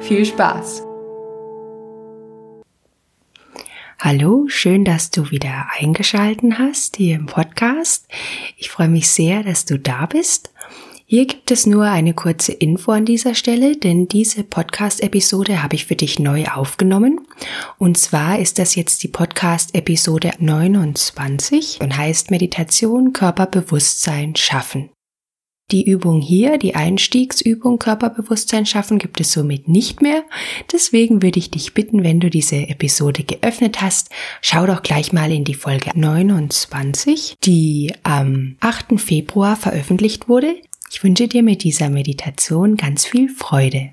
Viel Spaß! Hallo, schön, dass du wieder eingeschalten hast hier im Podcast. Ich freue mich sehr, dass du da bist. Hier gibt es nur eine kurze Info an dieser Stelle, denn diese Podcast-Episode habe ich für dich neu aufgenommen. Und zwar ist das jetzt die Podcast-Episode 29 und heißt Meditation, Körperbewusstsein schaffen. Die Übung hier, die Einstiegsübung Körperbewusstsein schaffen, gibt es somit nicht mehr. Deswegen würde ich dich bitten, wenn du diese Episode geöffnet hast, schau doch gleich mal in die Folge 29, die am 8. Februar veröffentlicht wurde. Ich wünsche dir mit dieser Meditation ganz viel Freude.